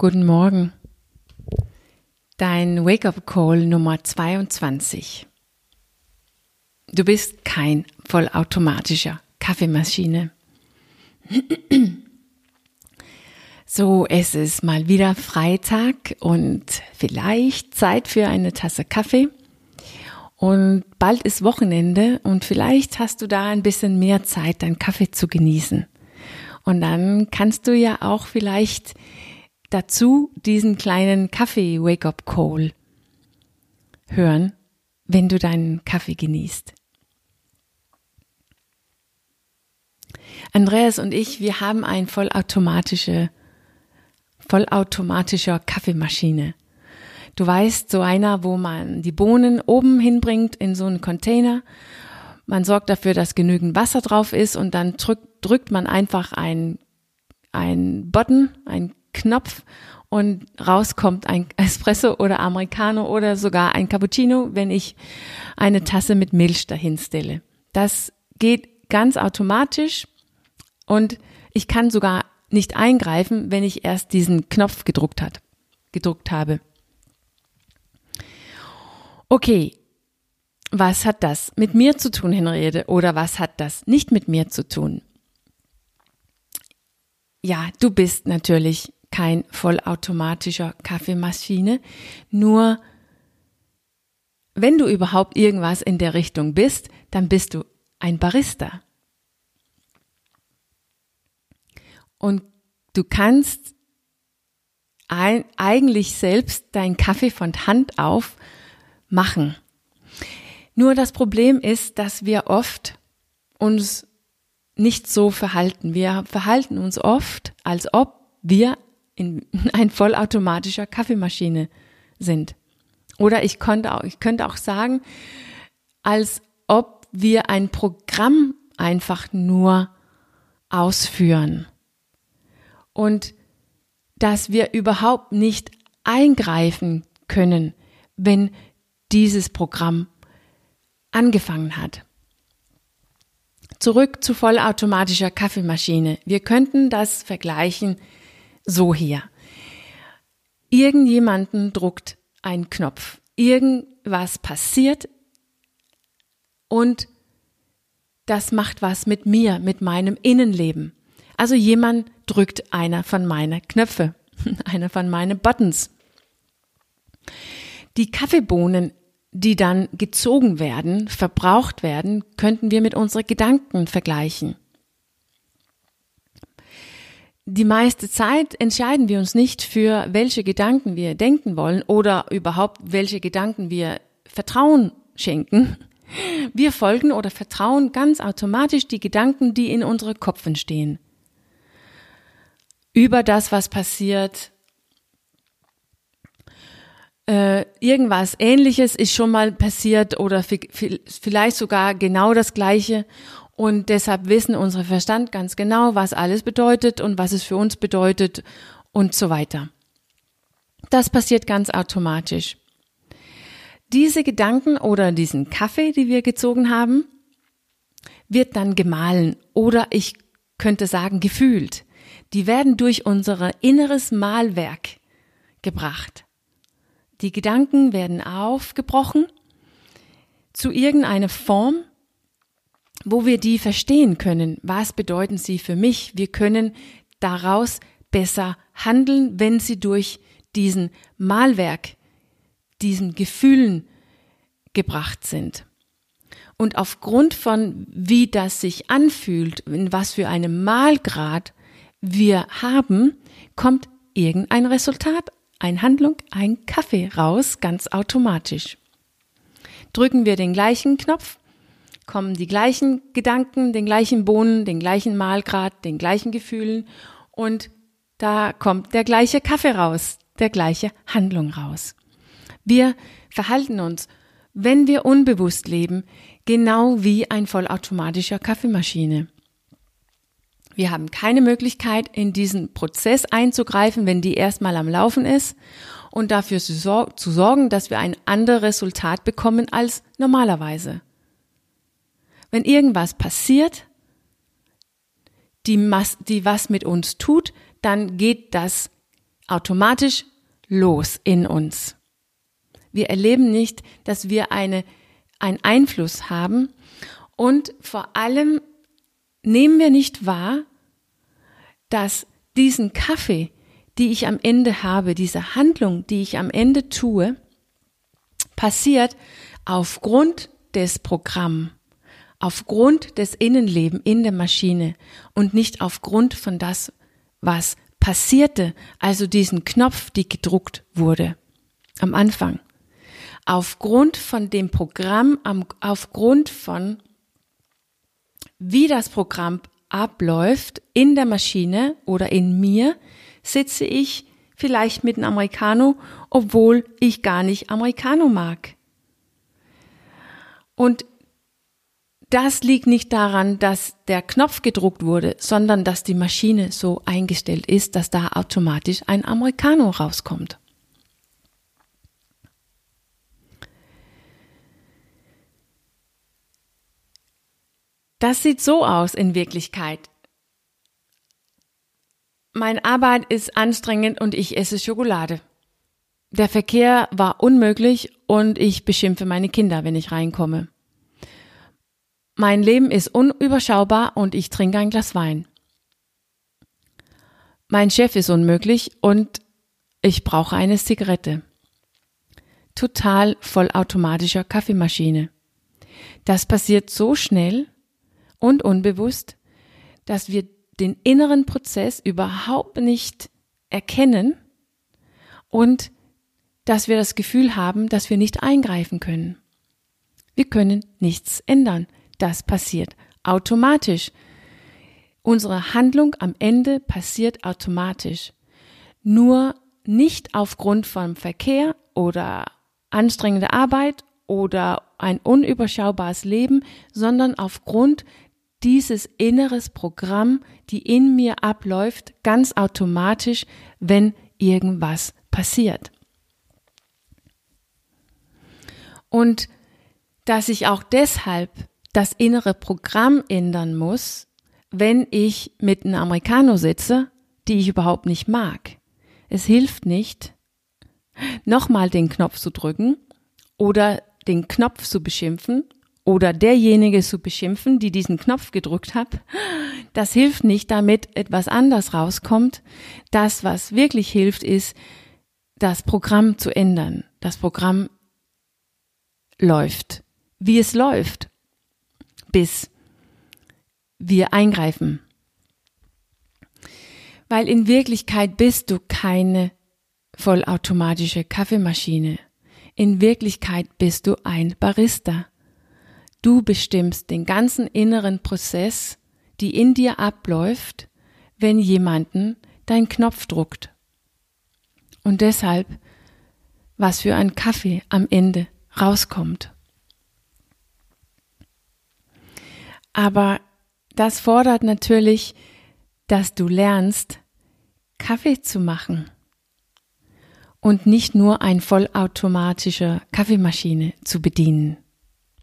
Guten Morgen. Dein Wake-up-Call Nummer 22. Du bist kein vollautomatischer Kaffeemaschine. So, es ist mal wieder Freitag und vielleicht Zeit für eine Tasse Kaffee. Und bald ist Wochenende und vielleicht hast du da ein bisschen mehr Zeit, deinen Kaffee zu genießen. Und dann kannst du ja auch vielleicht dazu diesen kleinen Kaffee-Wake-up-Call hören, wenn du deinen Kaffee genießt. Andreas und ich, wir haben eine vollautomatische vollautomatischer Kaffeemaschine. Du weißt, so einer, wo man die Bohnen oben hinbringt in so einen Container. Man sorgt dafür, dass genügend Wasser drauf ist und dann drückt, drückt man einfach ein, ein Button, ein Knopf und rauskommt ein Espresso oder Americano oder sogar ein Cappuccino, wenn ich eine Tasse mit Milch dahin stelle. Das geht ganz automatisch und ich kann sogar nicht eingreifen, wenn ich erst diesen Knopf gedruckt hat, gedruckt habe. Okay, was hat das mit mir zu tun, Henriette, oder was hat das nicht mit mir zu tun? Ja, du bist natürlich kein vollautomatischer Kaffeemaschine, nur wenn du überhaupt irgendwas in der Richtung bist, dann bist du ein Barista. Und du kannst eigentlich selbst deinen Kaffee von Hand auf machen. Nur das Problem ist, dass wir oft uns nicht so verhalten. Wir verhalten uns oft, als ob wir in ein vollautomatischer Kaffeemaschine sind. Oder ich könnte auch, ich könnte auch sagen, als ob wir ein Programm einfach nur ausführen und dass wir überhaupt nicht eingreifen können, wenn dieses Programm angefangen hat. Zurück zu vollautomatischer Kaffeemaschine. Wir könnten das vergleichen so hier. Irgendjemanden druckt ein Knopf. Irgendwas passiert und das macht was mit mir, mit meinem Innenleben. Also jemand drückt einer von meinen Knöpfe, einer von meinen Buttons. Die Kaffeebohnen, die dann gezogen werden, verbraucht werden, könnten wir mit unseren Gedanken vergleichen. Die meiste Zeit entscheiden wir uns nicht für welche Gedanken wir denken wollen oder überhaupt welche Gedanken wir Vertrauen schenken. Wir folgen oder vertrauen ganz automatisch die Gedanken, die in unsere Kopf entstehen über das, was passiert. Äh, irgendwas Ähnliches ist schon mal passiert oder vielleicht sogar genau das Gleiche. Und deshalb wissen unsere Verstand ganz genau, was alles bedeutet und was es für uns bedeutet und so weiter. Das passiert ganz automatisch. Diese Gedanken oder diesen Kaffee, die wir gezogen haben, wird dann gemahlen oder ich könnte sagen gefühlt die werden durch unser inneres Malwerk gebracht. Die Gedanken werden aufgebrochen zu irgendeiner Form, wo wir die verstehen können. Was bedeuten sie für mich? Wir können daraus besser handeln, wenn sie durch diesen Malwerk, diesen Gefühlen gebracht sind. Und aufgrund von wie das sich anfühlt, in was für einem Malgrad wir haben, kommt irgendein Resultat, ein Handlung, ein Kaffee raus, ganz automatisch. Drücken wir den gleichen Knopf, kommen die gleichen Gedanken, den gleichen Bohnen, den gleichen Mahlgrad, den gleichen Gefühlen und da kommt der gleiche Kaffee raus, der gleiche Handlung raus. Wir verhalten uns, wenn wir unbewusst leben, genau wie ein vollautomatischer Kaffeemaschine. Wir haben keine Möglichkeit, in diesen Prozess einzugreifen, wenn die erstmal am Laufen ist und dafür zu, sorgen, dass wir ein anderes Resultat bekommen als normalerweise. Wenn irgendwas passiert, die, die was mit uns tut, dann geht das automatisch los in uns. Wir erleben nicht, dass wir eine, einen Einfluss haben und vor allem nehmen wir nicht wahr, dass diesen Kaffee, die ich am Ende habe, diese Handlung, die ich am Ende tue, passiert aufgrund des Programms, aufgrund des Innenlebens in der Maschine und nicht aufgrund von das, was passierte, also diesen Knopf, die gedruckt wurde am Anfang. Aufgrund von dem Programm, aufgrund von wie das Programm abläuft in der Maschine oder in mir, sitze ich vielleicht mit einem Americano, obwohl ich gar nicht Americano mag. Und das liegt nicht daran, dass der Knopf gedruckt wurde, sondern dass die Maschine so eingestellt ist, dass da automatisch ein Americano rauskommt. Das sieht so aus in Wirklichkeit. Meine Arbeit ist anstrengend und ich esse Schokolade. Der Verkehr war unmöglich und ich beschimpfe meine Kinder, wenn ich reinkomme. Mein Leben ist unüberschaubar und ich trinke ein Glas Wein. Mein Chef ist unmöglich und ich brauche eine Zigarette. Total vollautomatischer Kaffeemaschine. Das passiert so schnell und unbewusst, dass wir den inneren Prozess überhaupt nicht erkennen und dass wir das Gefühl haben, dass wir nicht eingreifen können. Wir können nichts ändern. Das passiert automatisch. Unsere Handlung am Ende passiert automatisch. Nur nicht aufgrund von Verkehr oder anstrengender Arbeit oder ein unüberschaubares Leben, sondern aufgrund dieses inneres Programm, die in mir abläuft, ganz automatisch, wenn irgendwas passiert. Und dass ich auch deshalb das innere Programm ändern muss, wenn ich mit einem Americano sitze, die ich überhaupt nicht mag. Es hilft nicht, nochmal den Knopf zu drücken oder den Knopf zu beschimpfen oder derjenige zu beschimpfen, die diesen Knopf gedrückt hat, das hilft nicht, damit etwas anders rauskommt. Das, was wirklich hilft, ist, das Programm zu ändern. Das Programm läuft, wie es läuft, bis wir eingreifen. Weil in Wirklichkeit bist du keine vollautomatische Kaffeemaschine. In Wirklichkeit bist du ein Barista. Du bestimmst den ganzen inneren Prozess, die in dir abläuft, wenn jemanden dein Knopf druckt. Und deshalb, was für ein Kaffee am Ende rauskommt. Aber das fordert natürlich, dass du lernst, Kaffee zu machen und nicht nur ein vollautomatischer Kaffeemaschine zu bedienen.